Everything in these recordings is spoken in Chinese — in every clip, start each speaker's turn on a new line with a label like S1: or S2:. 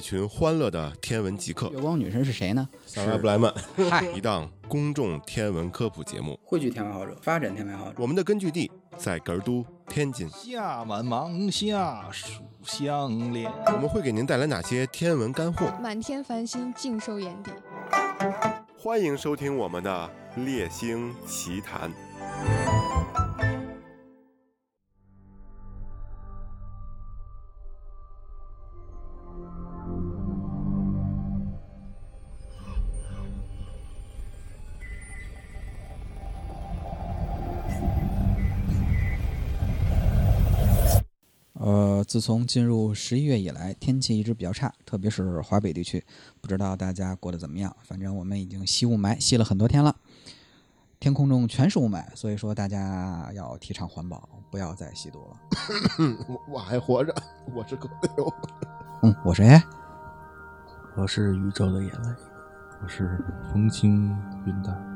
S1: 一群欢乐的天文极客
S2: 月，光女神是谁呢？
S1: 上来不来曼，
S2: 嗨，
S1: 一档公众天文科普节目。
S2: 汇聚天文爱好者，发展天文爱好者。
S1: 我们的根据地在格尔都天津，
S3: 夏满芒夏暑相连。
S1: 我们会给您带来哪些天文干货？
S4: 满天繁星尽收眼底。
S1: 欢迎收听我们的猎星奇谈。
S2: 自从进入十一月以来，天气一直比较差，特别是华北地区，不知道大家过得怎么样？反正我们已经吸雾霾吸了很多天了，天空中全是雾霾，所以说大家要提倡环保，不要再吸毒了。
S1: 嗯，我我还活着，我是个流。
S2: 嗯，我谁？
S3: 我是宇宙的眼泪，我是风轻云淡。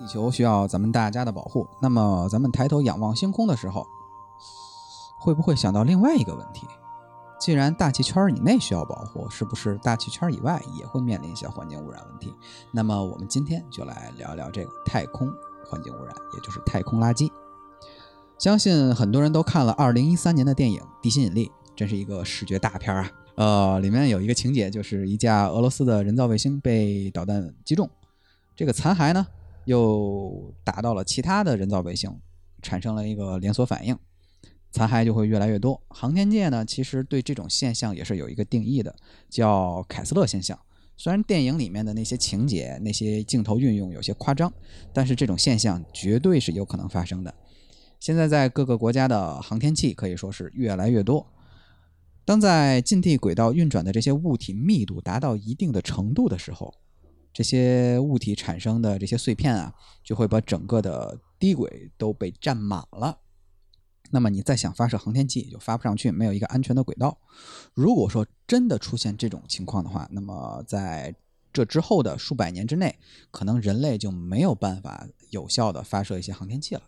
S2: 地球需要咱们大家的保护，那么咱们抬头仰望星空的时候，会不会想到另外一个问题？既然大气圈以内需要保护，是不是大气圈以外也会面临一些环境污染问题？那么我们今天就来聊聊这个太空环境污染，也就是太空垃圾。相信很多人都看了2013年的电影《地心引力》，真是一个视觉大片啊！呃，里面有一个情节，就是一架俄罗斯的人造卫星被导弹击中，这个残骸呢又打到了其他的人造卫星，产生了一个连锁反应，残骸就会越来越多。航天界呢，其实对这种现象也是有一个定义的，叫凯斯勒现象。虽然电影里面的那些情节、那些镜头运用有些夸张，但是这种现象绝对是有可能发生的。现在在各个国家的航天器可以说是越来越多。当在近地轨道运转的这些物体密度达到一定的程度的时候，这些物体产生的这些碎片啊，就会把整个的低轨都被占满了。那么你再想发射航天器，就发不上去，没有一个安全的轨道。如果说真的出现这种情况的话，那么在这之后的数百年之内，可能人类就没有办法有效的发射一些航天器了。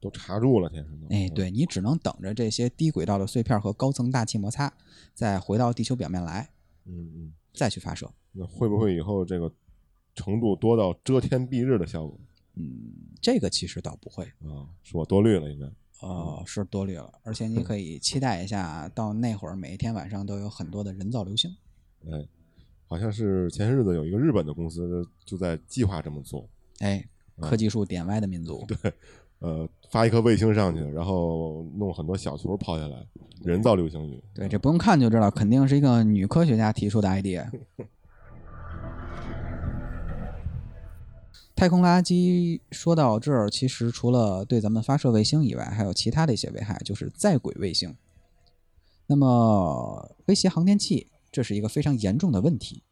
S1: 都查住了，天上都。
S2: 哎，对你只能等着这些低轨道的碎片和高层大气摩擦，再回到地球表面来，
S1: 嗯嗯，
S2: 再去发射。
S1: 那会不会以后这个程度多到遮天蔽日的效果嗯
S2: 这个其实倒不会，
S1: 啊？是我多虑了，应该。
S2: 哦，是多虑了，而且你可以期待一下，到那会儿每一天晚上都有很多的人造流星。
S1: 哎，好像是前些日子有一个日本的公司就在计划这么做，
S2: 哎，科技树点歪的民族，对
S1: 呃，发一颗卫星上去，然后弄很多小球抛下来，人造流星雨。
S2: 对，这不用看就知道，肯定是一个女科学家提出的 idea。太空垃圾说到这儿，其实除了对咱们发射卫星以外，还有其他的一些危害，就是在轨卫星。那么威胁航天器，这是一个非常严重的问题。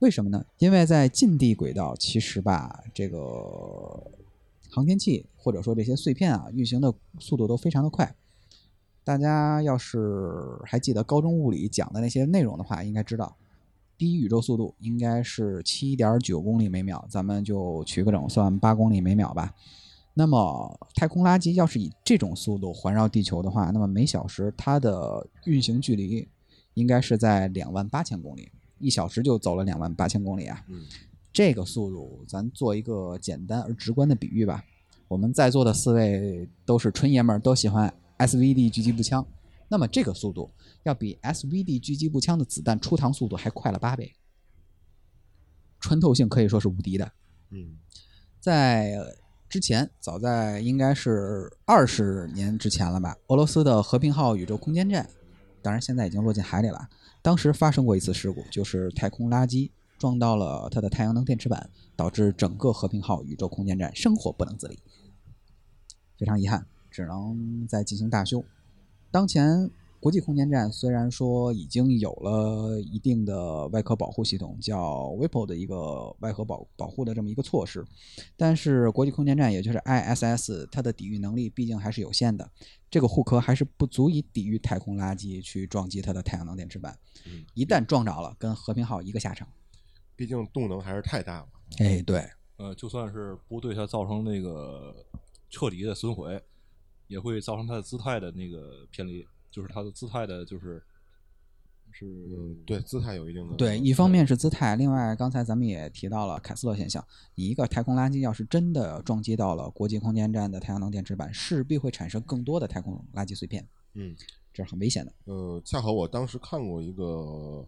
S2: 为什么呢？因为在近地轨道，其实吧，这个航天器或者说这些碎片啊，运行的速度都非常的快。大家要是还记得高中物理讲的那些内容的话，应该知道，第一宇宙速度应该是七点九公里每秒，咱们就取个整算八公里每秒吧。那么太空垃圾要是以这种速度环绕地球的话，那么每小时它的运行距离应该是在两万八千公里，一小时就走了两万八千公里啊。
S1: 嗯
S2: 这个速度，咱做一个简单而直观的比喻吧。我们在座的四位都是纯爷们儿，都喜欢 SVD 狙击步枪。那么这个速度要比 SVD 狙击步枪的子弹出膛速度还快了八倍，穿透性可以说是无敌的。
S1: 嗯
S2: 在之前，早在应该是二十年之前了吧，俄罗斯的和平号宇宙空间站，当然现在已经落进海里了。当时发生过一次事故，就是太空垃圾撞到了它的太阳能电池板，导致整个和平号宇宙空间站生火不能自理。非常遗憾，只能再进行大修。当前国际空间站虽然说已经有了一定的外壳保护系统，叫 WIPO 的一个外壳保保护的这么一个措施，但是国际空间站也就是 ISS，它的抵御能力毕竟还是有限的，这个护壳还是不足以抵御太空垃圾去撞击它的太阳能电池板
S1: 嗯，
S2: 一旦撞着了，跟和平号一个下场。
S1: 毕竟动能还是太大了。
S2: 哎，对，
S3: 呃，就算是不对它造成那个彻底的损毁，也会造成它的姿态的那个偏离，就是它的姿态的，就是是
S1: 嗯，对，姿态有一定的
S2: 对，一方面是姿态，另外刚才咱们也提到了凯斯勒现象。你一个太空垃圾要是真的撞击到了国际空间站的太阳能电池板，势必会产生更多的太空垃圾碎片，
S1: 嗯
S2: 这是很危险的。
S1: 呃，恰好我当时看过一个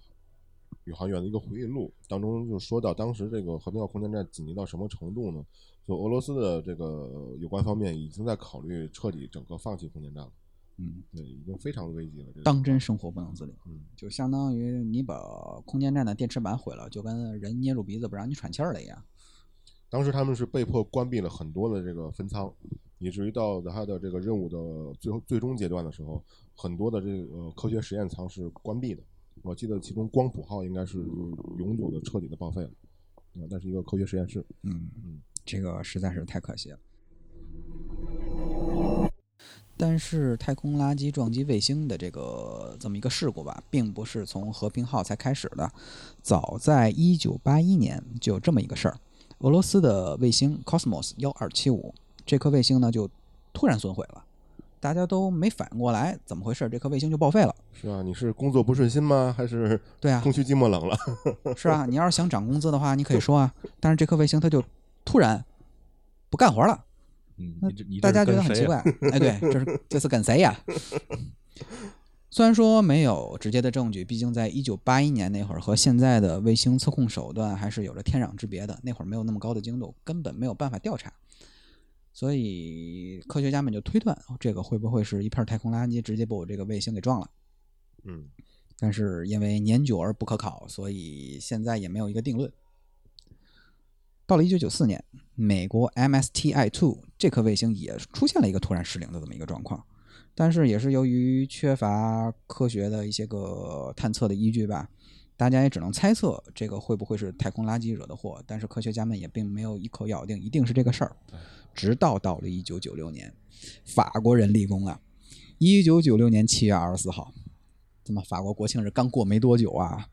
S1: 宇航员的一个回忆录，当中就说到当时这个和平号空间站紧急到什么程度呢？就俄罗斯的这个有关方面已经在考虑彻底整个放弃空间站了，
S2: 嗯，
S1: 对，已经非常危急了。
S2: 当真生活不能自理，
S1: 嗯
S2: 就相当于你把空间站的电池板毁了，就跟人捏住鼻子不让你喘气儿了一样。
S1: 当时他们是被迫关闭了很多的这个分仓，以至于到他的这个任务的最后最终阶段的时候，很多的这个科学实验舱是关闭的。我记得其中光谱号应该是永久的彻底的报废了，啊，那是一个科学实验室。
S2: 嗯
S1: 嗯，
S2: 这个实在是太可惜了。但是太空垃圾撞击卫星的这个这么一个事故吧，并不是从和平号才开始的，早在一九八一年就有这么一个事儿。俄罗斯的卫星 Cosmos 幺二七五这颗卫星呢就突然损毁了，大家都没反应过来怎么回事，这颗卫星就报废了。
S1: 是啊，你是工作不顺心吗？还是
S2: 对啊
S1: 空虚寂寞冷了？
S2: 是啊，你要是想涨工资的话，你可以说啊，但是这颗卫星它就突然不干活了。
S3: 嗯，
S2: 大家觉得很奇怪
S3: 呀，
S2: 哎，对，这是这是跟谁呀？虽然说没有直接的证据，毕竟在一九八一年那会儿和现在的卫星测控手段还是有着天壤之别的，那会儿没有那么高的精度，根本没有办法调查，所以科学家们就推断，哦这个会不会是一片太空垃圾直接把我这个卫星给撞了？
S1: 嗯，
S2: 但是因为年久而不可考，所以现在也没有一个定论。到了一九九四年，美国 MSTI-2 这颗卫星也出现了一个突然失灵的这么一个状况，但是也是由于缺乏科学的一些个探测的依据吧，大家也只能猜测这个会不会是太空垃圾惹的祸，但是科学家们也并没有一口咬定一定是这个事儿。直到到了一九九六年，法国人立功了！一九九六年七月二十四号，怎么法国国庆日刚过没多久啊，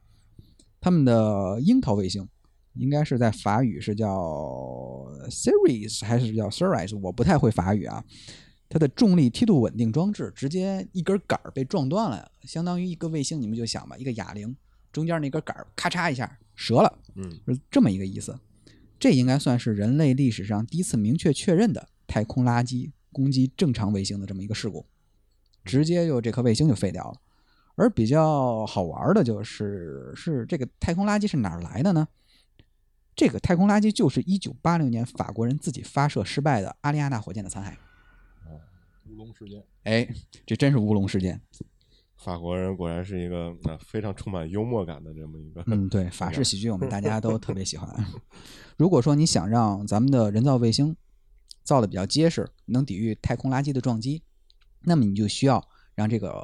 S2: 他们的樱桃卫星应该是在法语是叫 series 还是叫 series，我不太会法语啊。它的重力梯度稳定装置直接一根杆儿被撞断了，相当于一个卫星，你们就想吧，一个哑铃中间那根杆儿咔嚓一下折了，
S1: 嗯，
S2: 是这么一个意思。这应该算是人类历史上第一次明确确认的太空垃圾攻击正常卫星的这么一个事故，直接就这颗卫星就废掉了。而比较好玩的就是，是这个太空垃圾是哪儿来的呢？这个太空垃圾就是一九八六年法国人自己发射失败的阿里亚纳火箭的残骸。
S3: 乌龙事件。
S2: 哎，这真是乌龙事件。
S1: 法国人果然是一个啊非常充满幽默感的这么一个，
S2: 嗯，对，法式喜剧我们大家都特别喜欢。如果说你想让咱们的人造卫星造的比较结实，能抵御太空垃圾的撞击，那么你就需要让这个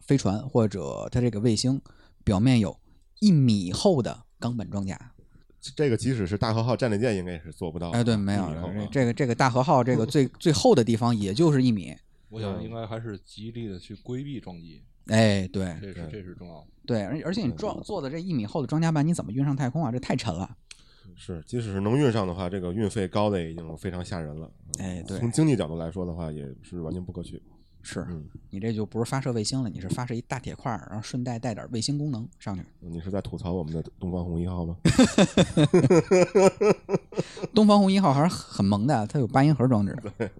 S2: 飞船或者它这个卫星表面有一米厚的钢板装甲。
S1: 这个即使是大和号战列舰应该也是做不到的。
S2: 哎，对，没有这个这个大和号这个 最最厚的地方也就是一米。
S3: 我想应该还是极力的去规避撞击，
S2: 哎，对
S3: 这是这是重要的。
S2: 对，而而且你撞做的这一米厚的装甲板，你怎么运上太空啊？这太沉了。
S1: 是，即使是能运上的话，这个运费高的也已经非常吓人了。
S2: 哎，对，
S1: 从经济角度来说的话，也是完全不可取。
S2: 是
S1: 嗯，
S2: 你这就不是发射卫星了，你是发射一大铁块儿，然后顺带带点卫星功能上去。
S1: 你是在吐槽我们的东方红一号吗？
S2: 东方红一号还是很萌的，它有八音盒装置。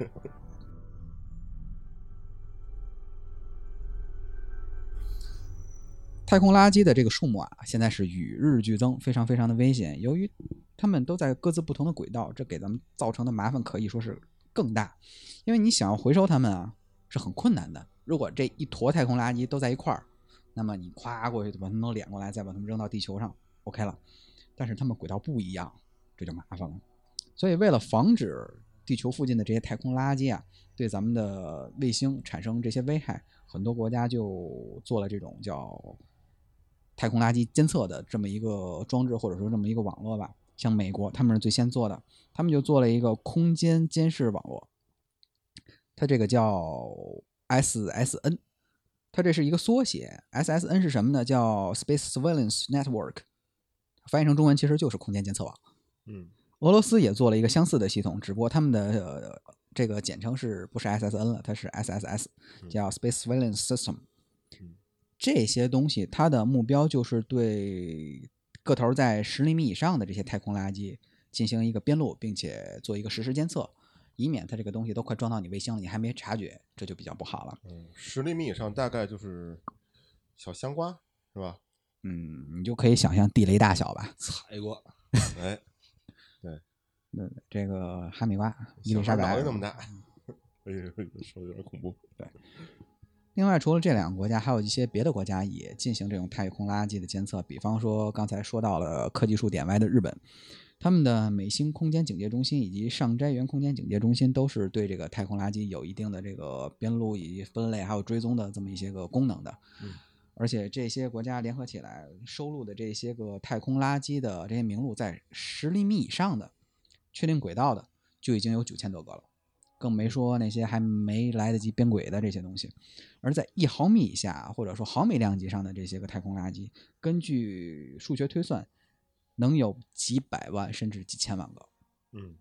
S2: 太空垃圾的这个数目啊，现在是与日俱增，非常非常的危险。由于它们都在各自不同的轨道，这给咱们造成的麻烦可以说是更大。因为你想要回收它们啊，是很困难的。如果这一坨太空垃圾都在一块儿，那么你咵过去把它们都敛过来，再把它们扔到地球上，OK 了。但是它们轨道不一样，这就麻烦了。所以为了防止地球附近的这些太空垃圾啊，对咱们的卫星产生这些危害，很多国家就做了这种叫太空垃圾监测的这么一个装置，或者说这么一个网络吧。像美国，他们是最先做的，他们就做了一个空间监视网络，它这个叫 SSN，它这是一个缩写。SSN 是什么呢？叫 Space Surveillance Network，翻译成中文其实就是空间监测网。
S1: 嗯，
S2: 俄罗斯也做了一个相似的系统，只不过他们的、呃、这个简称是不是 SSN 了？它是 SSS，叫 Space Surveillance System。这些东西它的目标就是对个头在十厘米以上的这些太空垃圾进行一个编录，并且做一个实时监测，以免它这个东西都快撞到你卫星了，你还没察觉，这就比较不好了。
S1: 嗯，十厘米以上大概就是小香瓜是吧？
S2: 嗯，你就可以想象地雷大小吧。
S3: 踩过，
S1: 哎，
S2: 那这个哈密瓜、伊丽莎白
S1: 那么大，哎呦，说的有点恐怖。
S2: 对另外，除了这两个国家，还有一些别的国家也进行这种太空垃圾的监测。比方说，刚才说到了科技树点歪的日本，他们的美星空间警戒中心以及上斋园空间警戒中心都是对这个太空垃圾有一定的这个编录以及分类还有追踪的这么一些个功能的。
S1: 嗯
S2: 而且这些国家联合起来收录的这些个太空垃圾的这些名录，在十厘米以上的确定轨道的就已经有九千多个了。更没说那些还没来得及编轨的这些东西。而在一毫米以下或者说毫米量级上的这些个太空垃圾，根据数学推算，能有几百万甚至几千万个。
S1: 嗯，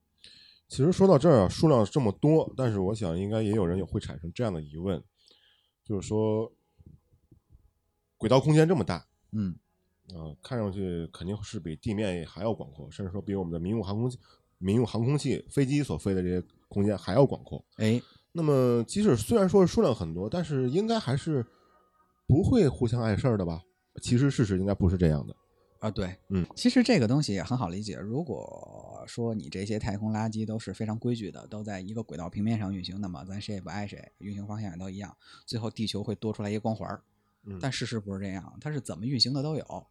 S1: 其实说到这儿啊，数量这么多，但是我想应该也有人也会产生这样的疑问，就是说，轨道空间这么大，
S2: 嗯，
S1: 啊、看上去肯定是比地面还要广阔，甚至说比我们的民用航空器、民用航空器、飞机所飞的这些空间还要广阔。
S2: 哎，
S1: 那么，即使虽然说数量很多，但是应该还是不会互相碍事儿的吧？其实事实应该不是这样的。
S2: 啊，对，
S1: 嗯，
S2: 其实这个东西也很好理解。如果说你这些太空垃圾都是非常规矩的，都在一个轨道平面上运行，那么咱谁也不挨谁，运行方向也都一样，最后地球会多出来一个光环儿。
S1: 嗯
S2: 但事实不是这样，它是怎么运行的都有，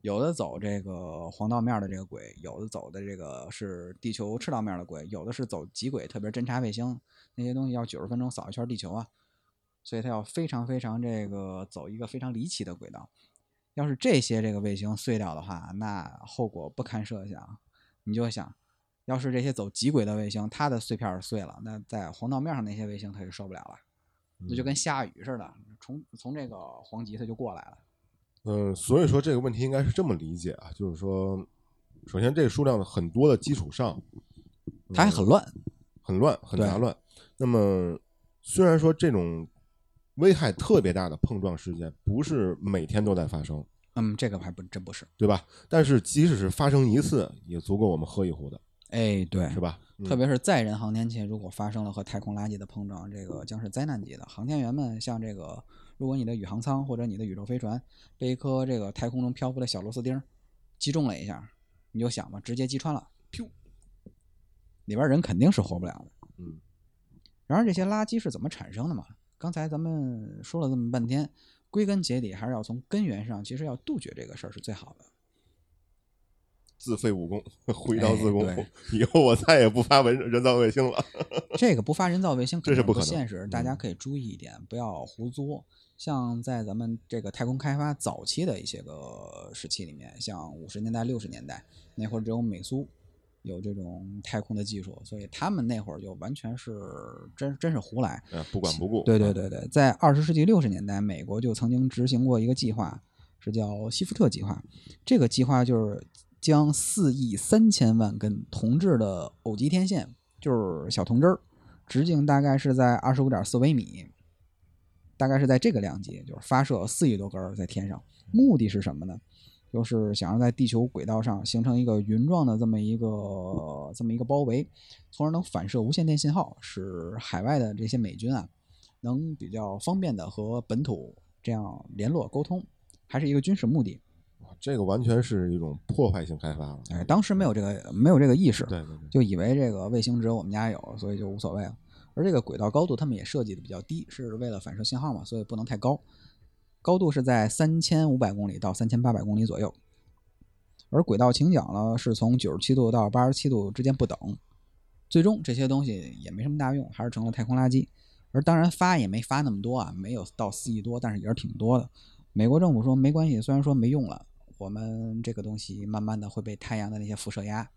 S2: 有的走这个黄道面的这个轨，有的走的这个是地球赤道面的轨，有的是走极轨，特别侦察卫星那些东西要九十分钟扫一圈地球啊，所以它要非常非常这个走一个非常离奇的轨道。要是这些这个卫星碎掉的话，那后果不堪设想。你就想，要是这些走极轨的卫星，它的碎片儿碎了，那在黄道面上那些卫星它就受不了了，那就跟下雨似的，从从这个黄极它就过来了。
S1: 嗯，所以说这个问题应该是这么理解啊，就是说，首先这个数量很多的基础上，
S2: 它还很乱，
S1: 很乱，很杂乱。那么，虽然说这种危害特别大的碰撞事件不是每天都在发生，
S2: 嗯，这个还不真不是。
S1: 对吧？但是即使是发生一次，也足够我们喝一壶的，
S2: 哎，对，
S1: 是吧？
S2: 特别是载人航天器，如果发生了和太空垃圾的碰撞，这个将是灾难级的。航天员们像这个，如果你的宇航舱或者你的宇宙飞船被一颗这个太空中漂浮的小螺丝钉击中了一下，你就想吧，直接击穿了，噗，里边人肯定是活不了的。
S1: 嗯，
S2: 然而这些垃圾是怎么产生的嘛？刚才咱们说了这么半天，归根结底还是要从根源上，其实要杜绝这个事儿是最好的。
S1: 自废武功，回到自宫
S2: 哎。
S1: 以后我再也不发文人造卫星了。
S2: 这个不发人造卫星
S1: 这是不可能
S2: 不现实，大家
S1: 嗯
S2: 可以注意一点，不要胡作。像在咱们这个太空开发早期的一些个时期里面，像五十年代、六十年代那会儿，只有美苏有这种太空的技术，所以他们那会儿就完全是真真是胡来。
S1: 呃，不管不顾。
S2: 对对对对，在二十世纪六十年代，美国就曾经执行过一个计划，是叫希福特计划。这个计划就是将四亿三千万根铜制的偶极天线，就是小铜针儿，直径大概是在二十五点四微米，大概是在这个量级，就是发射四亿多根儿在天上。目的是什么呢？就是想要在地球轨道上形成一个云状的这么一个这么一个包围，从而能反射无线电信号，使海外的这些美军啊能比较方便的和本土这样联络沟通，还是一个军事目的。
S1: 这个完全是一种破坏性开发了。
S2: 哎，当时没有这个没有这个意识，
S1: 对对对，
S2: 就以为这个卫星只有我们家有，所以就无所谓了。而这个轨道高度他们也设计的比较低，是为了反射信号嘛，所以不能太高。高度是在三千五百公里到三千八百公里左右，而轨道倾角呢是从九十七度到八十七度之间不等。最终这些东西也没什么大用，还是成了太空垃圾。而当然发也没发那么多啊，没有到四亿多，但是也是挺多的。美国政府说没关系，虽然说没用了，我们这个东西慢慢的会被太阳的那些辐射压，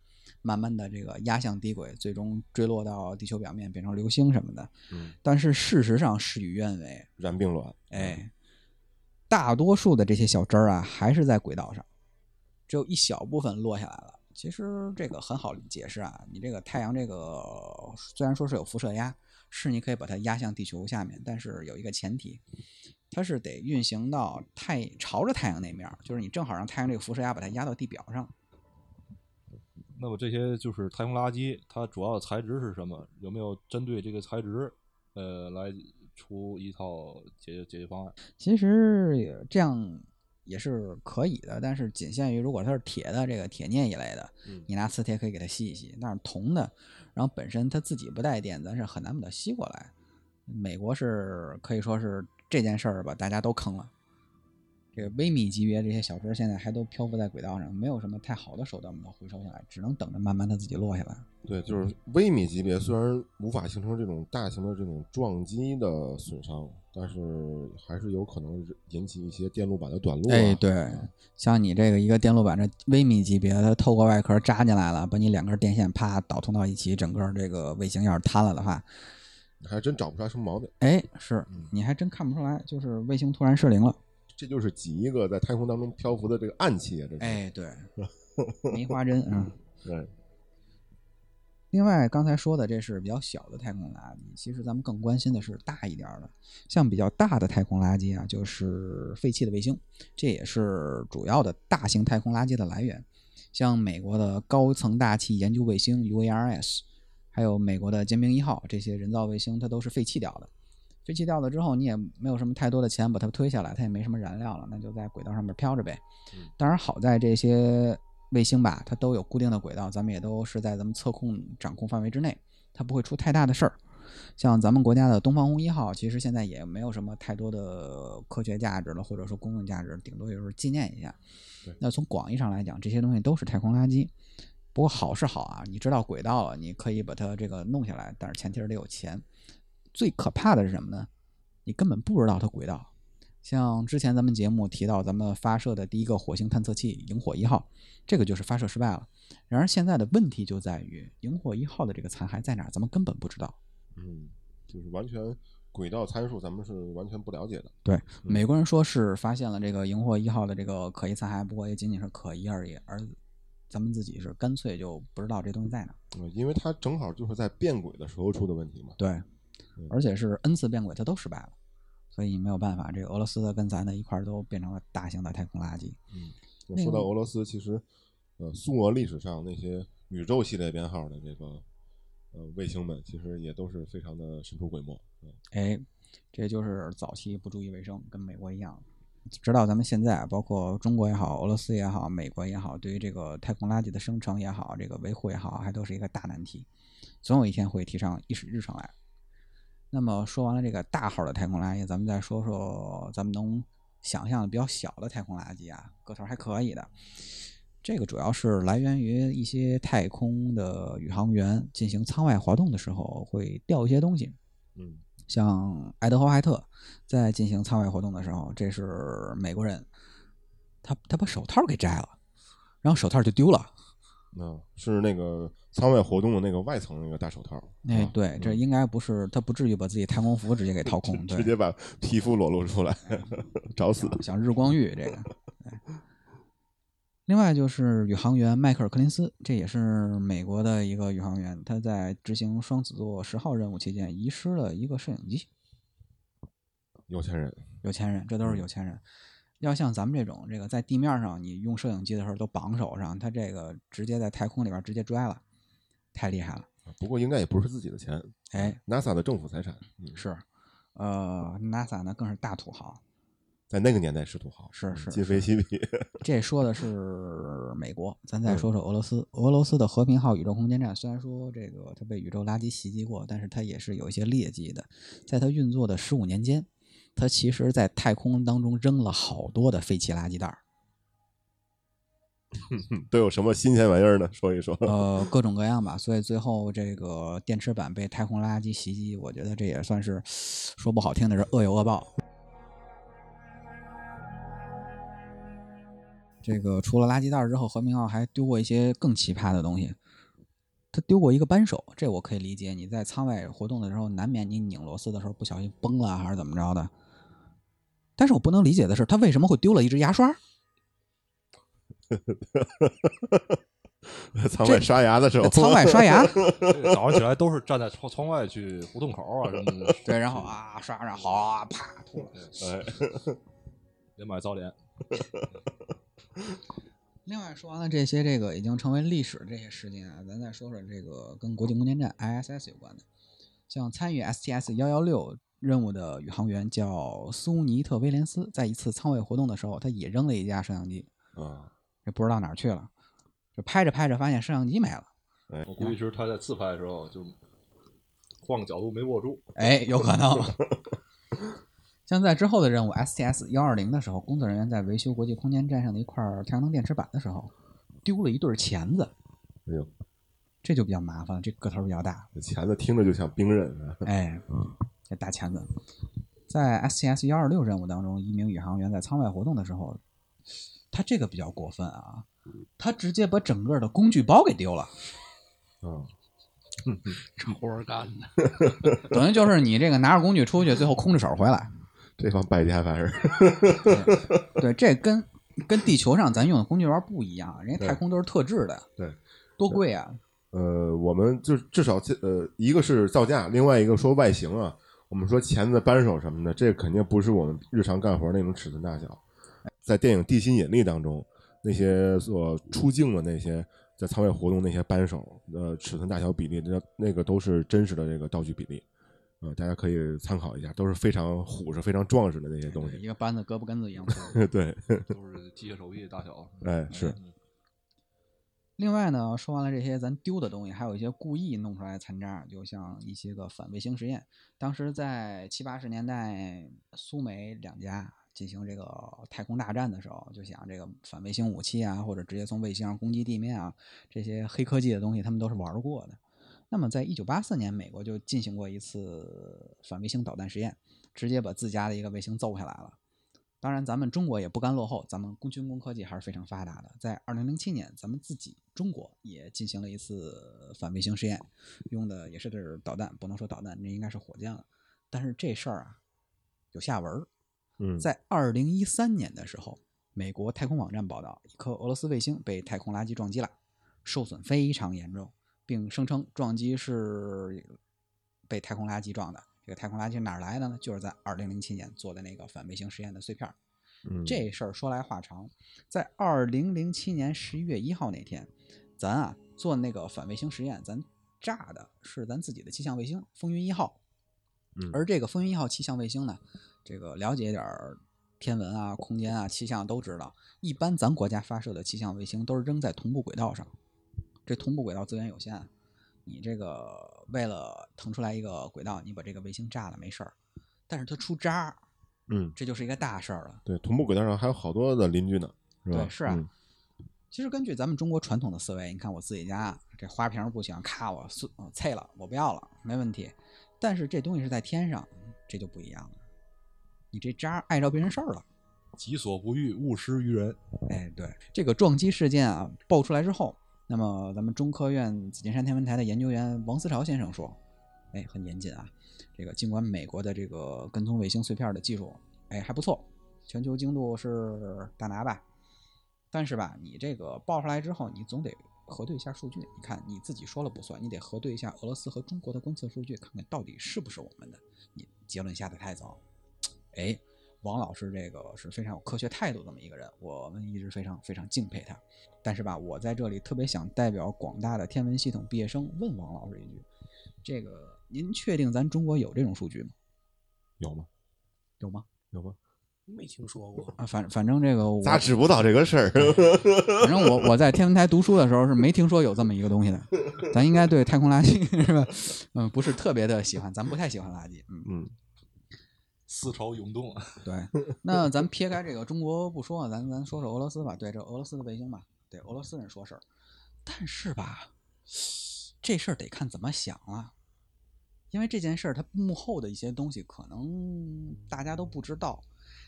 S2: 慢慢的这个压向低轨，最终坠落到地球表面，变成流星什么的。
S1: 嗯，
S2: 但是事实上事与愿违，
S1: 然并卵。
S2: 哎，大多数的这些小针儿啊，还是在轨道上，只有一小部分落下来了。其实这个很好解释啊，你这个太阳这个虽然说是有辐射压，是你可以把它压向地球下面，但是有一个前提，它是得运行到太朝着太阳那面，就是你正好让太阳这个辐射压把它压到地表上。
S3: 那么这些就是太空垃圾，它主要的材质是什么？有没有针对这个材质，呃，来出一套解决解决方案？
S2: 其实也这样也是可以的，但是仅限于如果它是铁的，这个铁镍一类的，
S1: 嗯
S2: 你拿磁铁可以给它吸一吸。但是铜的，然后本身它自己不带电，咱是很难把它吸过来。美国是可以说是这件事儿吧，大家都坑了。这个微米级别这些小车现在还都漂浮在轨道上，没有什么太好的手段把它回收下来，只能等着慢慢它自己落下来。
S1: 对，就是微米级别，虽然无法形成这种大型的这种撞击的损伤，但是还是有可能引起一些电路板的短路、啊。
S2: 哎，对，像你这个一个电路板这微米级别，它透过外壳扎进来了，把你两根电线啪导通到一起，整个这个卫星要是瘫了的话，
S1: 还真找不出来什么毛病。
S2: 哎，是
S1: 嗯
S2: 你还真看不出来，就是卫星突然失灵了。
S1: 这就是挤一个在太空当中漂浮的这个暗器啊！这是。
S2: 哎，对，梅花针，嗯。
S1: 对，
S2: 另外，刚才说的这是比较小的太空垃圾，其实咱们更关心的是大一点儿的，像比较大的太空垃圾啊，就是废弃的卫星，这也是主要的大型太空垃圾的来源。像美国的高层大气研究卫星 UARS，还有美国的歼兵一号这些人造卫星，它都是废弃掉的。废弃掉了之后，你也没有什么太多的钱把它推下来，它也没什么燃料了，那就在轨道上面飘着呗。当然，好在这些卫星吧，它都有固定的轨道，咱们也都是在咱们测控掌控范围之内，它不会出太大的事儿。像咱们国家的东方红一号，其实现在也没有什么太多的科学价值了，或者说公共价值，顶多也就是纪念一下。那从广义上来讲，这些东西都是太空垃圾。不过好是好啊，你知道轨道了，你可以把它这个弄下来，但是前提是得有钱。最可怕的是什么呢？你根本不知道它轨道。像之前咱们节目提到，咱们发射的第一个火星探测器萤火一号，这个就是发射失败了。然而现在的问题就在于，萤火一号的这个残骸在哪儿，咱们根本不知道。
S1: 嗯，就是完全轨道参数咱们是完全不了解的。
S2: 对，美国人说是发现了这个萤火一号的这个可疑残骸，不过也仅仅是可疑而已，而咱们自己是干脆就不知道这东西在哪儿。
S1: 嗯，因为它正好就是在变轨的时候出的问题嘛。
S2: 对
S1: 嗯，
S2: 而且是 N 次变轨，它都失败了，所以没有办法，这个俄罗斯的跟咱的一块儿都变成了大型的太空垃圾。
S1: 那
S2: 那个
S1: 说到俄罗斯，其实呃，苏俄历史上那些宇宙系列编号的这个呃卫星们，其实也都是非常的神出鬼没。嗯
S2: 哎，这就是早期不注意卫生，跟美国一样。直到咱们现在，包括中国也好，俄罗斯也好，美国也好，对于这个太空垃圾的生成也好，这个维护也好，还都是一个大难题，总有一天会提上议事日程来。那么说完了这个大号的太空垃圾，咱们再说说咱们能想象的比较小的太空垃圾啊，个头还可以的。这个主要是来源于一些太空的宇航员进行舱外活动的时候会掉一些东西，
S1: 嗯
S2: 像爱德华·怀特在进行舱外活动的时候，这是美国人，他他把手套给摘了，然后手套就丢了。
S1: 那是那个舱外活动的那个外层那个大手套。
S2: 哎，
S1: 啊
S2: 对，这应该不是他不至于把自己太空服直接给掏空，对，
S1: 直接把皮肤裸露出来，找死。
S2: 像日光浴这个。另外就是宇航员迈克尔·柯林斯，这也是美国的一个宇航员，他在执行双子座十号任务期间遗失了一个摄影机。
S1: 有钱人，
S2: 有钱人，这都是有钱人。要像咱们这种，这个在地面上你用摄影机的时候都绑手上，他这个直接在太空里边直接拽了，太厉害了。
S1: 不过应该也不是自己的钱
S2: 哎
S1: ，，NASA 的政府财产。嗯，
S2: 是，呃，NASA 呢更是大土豪。
S1: 在那个年代是土豪，
S2: 是是
S1: 今非昔比。
S2: 这说的是美国，咱再说说俄罗斯。俄罗斯的和平号宇宙空间站虽然说这个它被宇宙垃圾袭击过，但是它也是有一些劣迹的。在它运作的十五年间，它其实在太空当中扔了好多的废弃垃圾袋儿。
S1: 都有什么新鲜玩意儿呢？说一说。
S2: 呃，各种各样吧。所以最后这个电池板被太空垃圾袭击，我觉得这也算是说不好听的是恶有恶报。这个除了垃圾袋儿之后，何明浩还丢过一些更奇葩的东西。他丢过一个扳手，这我可以理解。你在舱外活动的时候，难免你拧螺丝的时候不小心崩了，还是怎么着的。但是我不能理解的是，他为什么会丢了一支牙刷？
S1: 舱外刷牙的时候，
S2: 舱外刷牙，
S3: 对 早上起来都是站在窗窗外去胡同口啊什么的，
S2: 对，然后啊刷上好啊啪吐了。
S1: 哎，
S3: 连买早点。
S2: 另外说完了这些这个已经成为历史的这些事件啊，咱再说说这个跟国际空间站 ISS 有关的，像参与 STS 幺幺六任务的宇航员叫苏尼特·威廉斯，在一次舱位活动的时候，他也扔了一架摄像机，
S1: 啊，
S2: 也不知道哪儿去了，就拍着拍着发现摄像机没了，
S3: 我估计是他在自拍的时候就换个角度没握住，
S2: 哎，有可能。像在之后的任务 STS 幺二零的时候，工作人员在维修国际空间站上的一块太阳能电池板的时候，丢了一对钳子，
S1: 哎呦，
S2: 这就比较麻烦了，这个头比较大，
S1: 这钳子听着就像兵刃啊，
S2: 哎，这大钳子。在 STS 幺二六任务当中，一名宇航员在舱外活动的时候，他这个比较过分啊，他直接把整个的工具包给丢了，
S1: 嗯，
S5: 这活儿干的，
S2: 等于就是你这个拿着工具出去，最后空着手回来。
S1: 这帮败家玩意儿，
S2: 对，这跟跟地球上咱用的工具包不一样，人家太空都是特制的，
S1: 对，
S2: 多贵啊！
S1: 呃，我们就至少呃，一个是造价，另外一个说外形啊，我们说钳子、扳手什么的，这肯定不是我们日常干活那种尺寸大小。在电影《地心引力》当中，那些所出镜的那些在舱外活动那些扳手，呃，尺寸大小比例，那那个都是真实的这个道具比例，呃，大家可以参考一下，都是非常虎实、非常壮实的那些东西。
S2: 一个扳子胳膊根子一样粗。
S1: 对，
S3: 都是机械手臂大小。
S1: 哎，是，
S2: 另外呢，说完了这些咱丢的东西，还有一些故意弄出来的残渣，就像一些个反卫星实验。当时在七八十年代，苏美两家进行这个太空大战的时候，就想这个反卫星武器啊，或者直接从卫星上攻击地面啊，这些黑科技的东西，他们都是玩过的。那么，在一九八四年，美国就进行过一次反卫星导弹实验，直接把自家的一个卫星揍下来了。当然，咱们中国也不甘落后，咱们工军工科技还是非常发达的。在二零零七年，咱们自己中国也进行了一次反卫星实验，用的也是这是导弹，不能说导弹，那应该是火箭了。但是这事儿啊，有下文儿。
S1: 嗯，
S2: 在二零一三年的时候，美国太空网站报道，一颗俄罗斯卫星被太空垃圾撞击了，受损非常严重，并声称撞击是被太空垃圾撞的。这个太空垃圾哪儿来的呢？就是在二零零七年做的那个反卫星实验的碎片儿。
S1: 嗯
S2: 这事儿说来话长，在二零零七年十一月一号那天，咱啊做那个反卫星实验，咱炸的是咱自己的气象卫星“风云一号”。
S1: 嗯
S2: 而这个“风云一号”气象卫星呢，这个了解点儿天文啊、空间啊、气象都知道，一般咱国家发射的气象卫星都是扔在同步轨道上，这同步轨道资源有限，你这个为了腾出来一个轨道，你把这个卫星炸了没事儿，但是它出渣儿，
S1: 嗯，
S2: 这就是一个大事儿了。
S1: 对，同步轨道上还有好多的邻居呢，是吧？
S2: 对是啊
S1: 嗯
S2: 其实根据咱们中国传统的思维，你看我自己家这花瓶不行，咔我碎我碎了，我不要了，没问题。但是这东西是在天上，这就不一样了。你这渣儿碍着别人事儿了。
S3: 己所不欲，勿施于人。
S2: 哎，对，这个撞击事件啊爆出来之后，那么咱们中科院紫金山天文台的研究员王思潮先生说，哎，很严谨啊。这个尽管美国的这个跟踪卫星碎片的技术，哎还不错，全球精度是大拿吧，但是吧，你这个爆出来之后，你总得核对一下数据。你看你自己说了不算，你得核对一下俄罗斯和中国的观测数据，看看到底是不是我们的。你结论下得太早，哎，王老师这个是非常有科学态度这么一个人，我们一直非常非常敬佩他。但是吧，我在这里特别想代表广大的天文系统毕业生问王老师一句：这个您确定咱中国有这种数据吗？
S1: 有吗？
S2: 有吗？
S1: 有吗？
S5: 没听说过。
S2: 啊，反反正这个我
S1: 咋知不到这个事儿？
S2: 反正我我在天文台读书的时候是没听说有这么一个东西的。咱应该对太空垃圾是吧？嗯，不是特别的喜欢，咱不太喜欢垃圾。嗯，
S1: 嗯，
S3: 思潮涌动，
S2: 对。那咱撇开这个中国不说，咱咱说说俄罗斯吧。对，这俄罗斯的卫星吧，对俄罗斯人说事儿。但是吧，这事儿得看怎么想啊。因为这件事儿，它幕后的一些东西可能大家都不知道。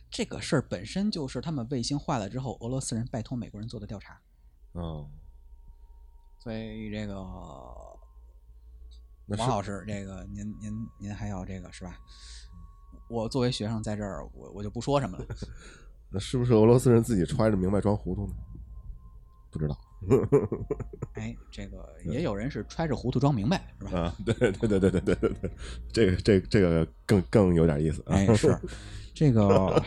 S2: 这个事儿本身就是他们卫星坏了之后，俄罗斯人拜托美国人做的调查。
S1: 哦，
S2: 所以这个王老师，这个您您您还要这个是吧？我作为学生在这儿，我我就不说什么了。
S1: 那是不是俄罗斯人自己揣着明白装糊涂呢？不知道，
S2: 哎，这个也有人是揣着糊涂装明白，是吧？
S1: 啊，对对对对对对对对，这个这这个更更有点意思啊。
S2: 哎，是这个。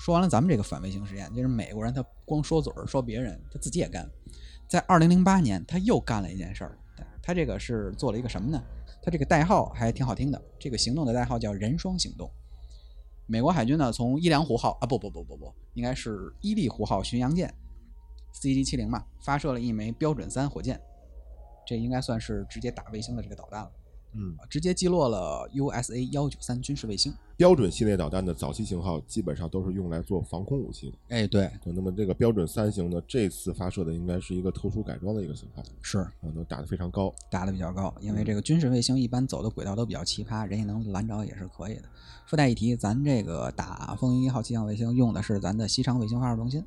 S2: 说完了咱们这个反卫星实验，就是美国人他光说嘴儿说别人，他自己也干。在二零零八年，他又干了一件事儿，他这个是做了一个什么呢？他这个代号还挺好听的，这个行动的代号叫“人双行动”。美国海军呢，从伊良湖号啊，不不不不不，应该是伊利湖号巡洋舰 CG 七零嘛，发射了一枚标准三火箭，这应该算是直接打卫星的这个导弹了。
S1: 嗯，
S2: 直接击落了 USA 幺九三军事卫星。
S1: 标准系列导弹的早期型号基本上都是用来做防空武器的。
S2: 哎，对，
S1: 那么这个标准三型呢，这次发射的应该是一个特殊改装的一个型号，
S2: 是
S1: 啊，能打得非常高，
S2: 打得比较高。因为这个军事卫星一般走的轨道都比较奇葩，人家能拦着也是可以的。附带一提，咱这个打风云一号气象卫星用的是咱的西昌卫星发射中心，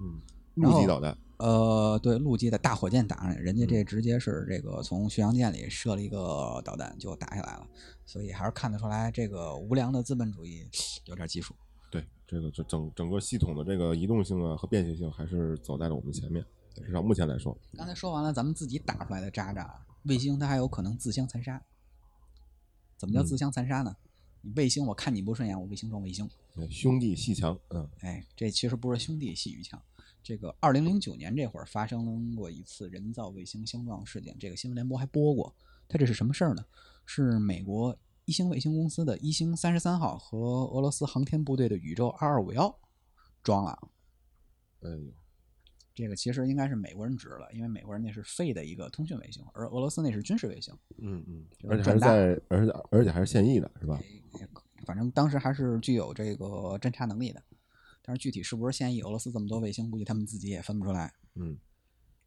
S1: 嗯，
S2: 然后
S1: 陆基导弹，
S2: 呃，对，陆基的大火箭打上去，人家这直接是这个从巡洋舰里射了一个导弹就打下来了，所以还是看得出来这个无良的资本主义有点技术。
S1: 对，这个这整整个系统的这个移动性啊和便携性还是走在了我们前面，至少目前来说。
S2: 刚才说完了，咱们自己打出来的渣渣卫星，它还有可能自相残杀。怎么叫自相残杀呢？你卫星我看你不顺眼，我卫星撞卫星。
S1: 兄弟戏强，嗯，
S2: 哎，这其实不是兄弟戏与强。这个二零零九年这会儿发生过一次人造卫星相撞事件，这个新闻联播还播过。它这是什么事儿呢？是美国一星卫星公司的一星三十三号和俄罗斯航天部队的宇宙二二五幺撞了。
S1: 哎呦，
S2: 这个其实应该是美国人指了，因为美国人那是废的一个通讯卫星，而俄罗斯那是军事卫星。
S1: 嗯嗯，而且还是在，而且而且还是现役的，是吧？
S2: 反正当时还是具有这个侦察能力的，但是具体是不是现役，俄罗斯这么多卫星，估计他们自己也分不出来。
S1: 嗯，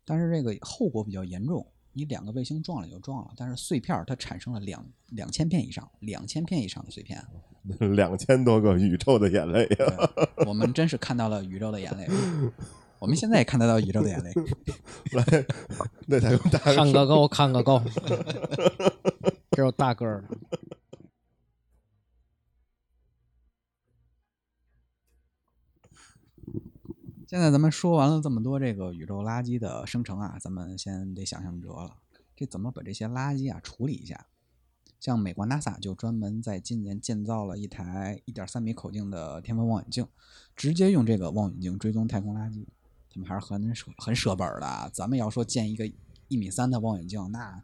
S2: 但是这个后果比较严重，你两个卫星撞了就撞了，但是碎片它产生了两两千片以上，两千片以上的碎片，
S1: 两千多个宇宙的眼泪呀！
S2: 对我们真是看到了宇宙的眼泪。我们现在也看得到宇宙的眼泪。
S1: 来，
S5: 看个够，看个够，只有大个儿的。
S2: 现在咱们说完了这么多这个宇宙垃圾的生成啊，咱们先得想想辙了，这怎么把这些垃圾啊处理一下？像美国 NASA 就专门在今年建造了一台1.3米口径的天文望远镜，直接用这个望远镜追踪太空垃圾。他们还是很舍很舍本的。咱们要说建一个一米三的望远镜，那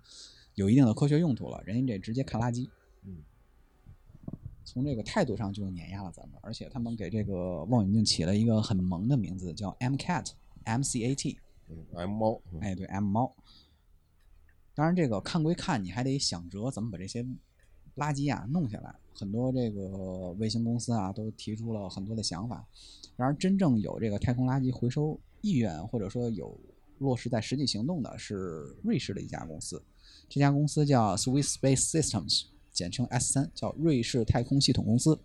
S2: 有一定的科学用途了，人家这直接看垃圾。
S1: 嗯，
S2: 从这个态度上就碾压了咱们，而且他们给这个望远镜起了一个很萌的名字，叫 MCAT，M C A T。
S1: 嗯，M 猫，嗯
S2: 哎，对，M 猫。当然，这个看归看，你还得想辙怎么把这些垃圾啊弄下来。很多这个卫星公司啊都提出了很多的想法。然而，真正有这个太空垃圾回收意愿，或者说有落实在实际行动的，是瑞士的一家公司。这家公司叫 Swiss Space Systems，简称 S 三，叫瑞士太空系统公司。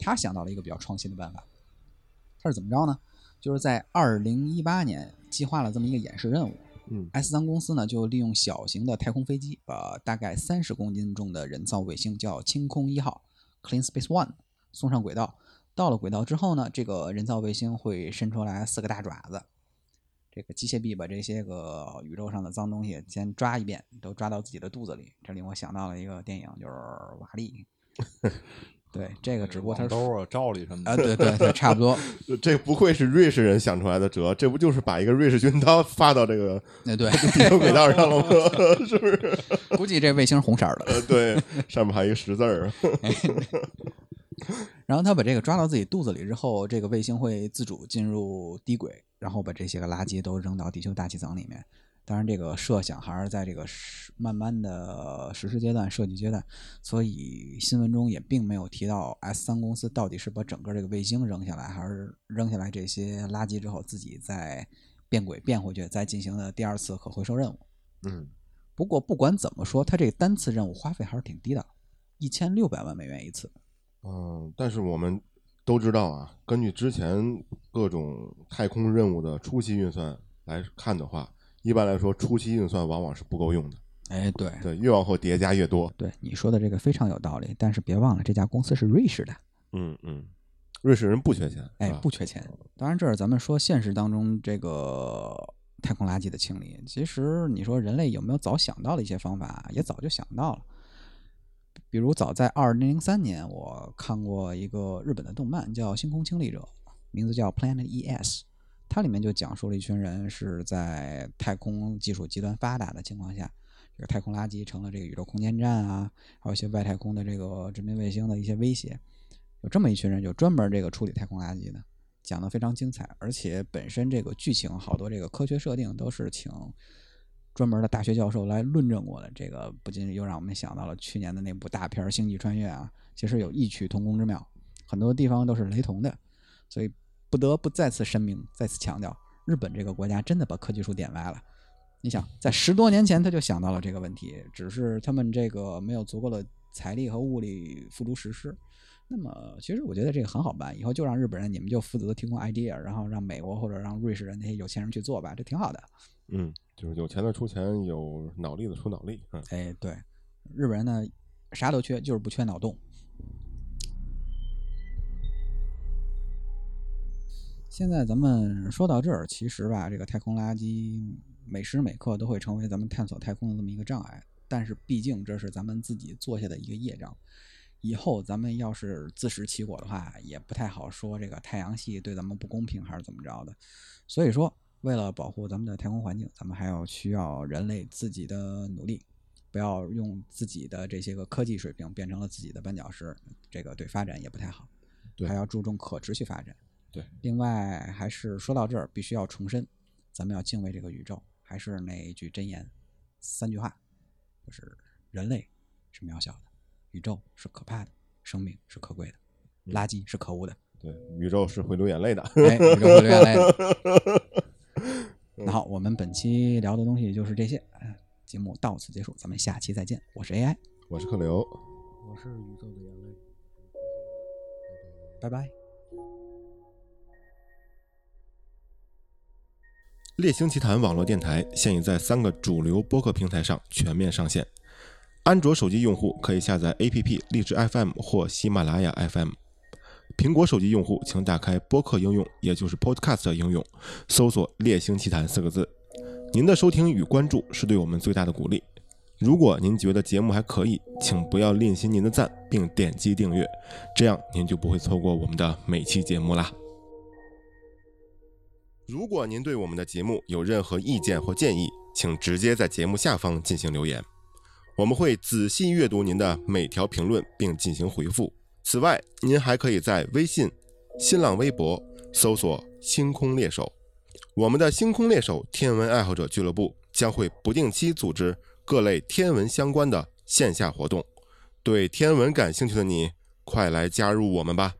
S2: 他想到了一个比较创新的办法。他是怎么着呢？就是在二零一八年计划了这么一个演示任务。
S1: 嗯
S2: S 三公司呢，就利用小型的太空飞机，把大概三十公斤重的人造卫星叫清空一号 （Clean Space One） 送上轨道。到了轨道之后呢，这个人造卫星会伸出来四个大爪子，这个机械臂把这些个宇宙上的脏东西先抓一遍，都抓到自己的肚子里。这令我想到了一个电影，就是《瓦力》。对，这个只不过它是
S3: 网兜啊、罩里什么的。
S2: 啊，对对对，差不多。
S1: 这不愧是瑞士人想出来的辙，这不就是把一个瑞士军刀发到这个
S2: 那 对，
S1: 地球轨道上了吗？是不是？
S2: 估计这卫星是红色儿的。
S1: 呃，对，上面还有一个十字儿。
S2: 然后他把这个抓到自己肚子里之后，这个卫星会自主进入低轨，然后把这些个垃圾都扔到地球大气层里面。当然，这个设想还是在这个实慢慢的实施阶段、设计阶段，所以新闻中也并没有提到 S 三公司到底是把整个这个卫星扔下来，还是扔下来这些垃圾之后自己再变轨变回去，再进行的第二次可回收任务。
S1: 嗯，
S2: 不过不管怎么说，它这个单次任务花费还是挺低的，一千六百万美元一次。
S1: 嗯，但是我们都知道啊，根据之前各种太空任务的初期运算来看的话，一般来说初期运算往往是不够用的。
S2: 哎，对，
S1: 对，越往后叠加越多。
S2: 对你说的这个非常有道理，但是别忘了这家公司是瑞士的。
S1: 嗯嗯，瑞士人不缺钱，
S2: 哎，不缺钱。当然，这是咱们说现实当中这个太空垃圾的清理。其实你说人类有没有早想到的一些方法，也早就想到了。比如早在二零零三年，我看过一个日本的动漫，叫《星空清理者》，名字叫 Planet ES。它里面就讲述了一群人是在太空技术极端发达的情况下，这个太空垃圾成了这个宇宙空间站啊，还有一些外太空的这个殖民卫星的一些威胁。有这么一群人，就专门这个处理太空垃圾的，讲的非常精彩，而且本身这个剧情好多这个科学设定都是请专门的大学教授来论证过的。这个不禁又让我们想到了去年的那部大片《星际穿越》啊，其实有异曲同工之妙，很多地方都是雷同的，所以不得不再次声明、再次强调，日本这个国家真的把科技树点歪了。你想，在十多年前他就想到了这个问题，只是他们这个没有足够的财力和物力付诸实施。那么，其实我觉得这个很好办，以后就让日本人你们就负责提供 idea，然后让美国或者让瑞士人那些有钱人去做吧，这挺好的。
S1: 嗯，就是有钱的出钱，有脑力的出脑力，嗯，
S2: 哎，对，日本人呢啥都缺，就是不缺脑洞。现在咱们说到这儿，其实吧，这个太空垃圾每时每刻都会成为咱们探索太空的这么一个障碍。但是毕竟这是咱们自己做下的一个业障，以后咱们要是自食其果的话，也不太好说这个太阳系对咱们不公平还是怎么着的。所以说，为了保护咱们的太空环境，咱们还要需要人类自己的努力，不要用自己的这些个科技水平变成了自己的绊脚石，这个对发展也不太好。
S1: 对
S2: 还要注重可持续发展。
S1: 对，
S2: 另外还是说到这儿，必须要重申，咱们要敬畏这个宇宙，还是那一句真言，三句话，就是人类是渺小的，宇宙是可怕的，生命是可贵的，垃圾是可恶的。
S1: 对，宇宙是会流眼泪的，
S2: 哎，宇宙会流眼泪的。那好，我们本期聊的东西就是这些，嗯节目到此结束，咱们下期再见。我是 AI，
S1: 我是克流，
S5: 我是宇宙的眼泪。
S2: 拜拜。
S1: 猎星奇谈网络电台现已在三个主流播客平台上全面上线。安卓手机用户可以下载 APP 荔枝 FM 或喜马拉雅 FM。苹果手机用户请打开播客应用，也就是 Podcast 应用，搜索“猎星奇谈”四个字。您的收听与关注是对我们最大的鼓励。如果您觉得节目还可以，请不要吝惜您的赞，并点击订阅，这样您就不会错过我们的每期节目啦。如果您对我们的节目有任何意见或建议，请直接在节目下方进行留言，我们会仔细阅读您的每条评论并进行回复。此外，您还可以在微信、新浪微博搜索“星空猎手”，我们的星空猎手天文爱好者俱乐部将会不定期组织各类天文相关的线下活动。对天文感兴趣的你，快来加入我们吧！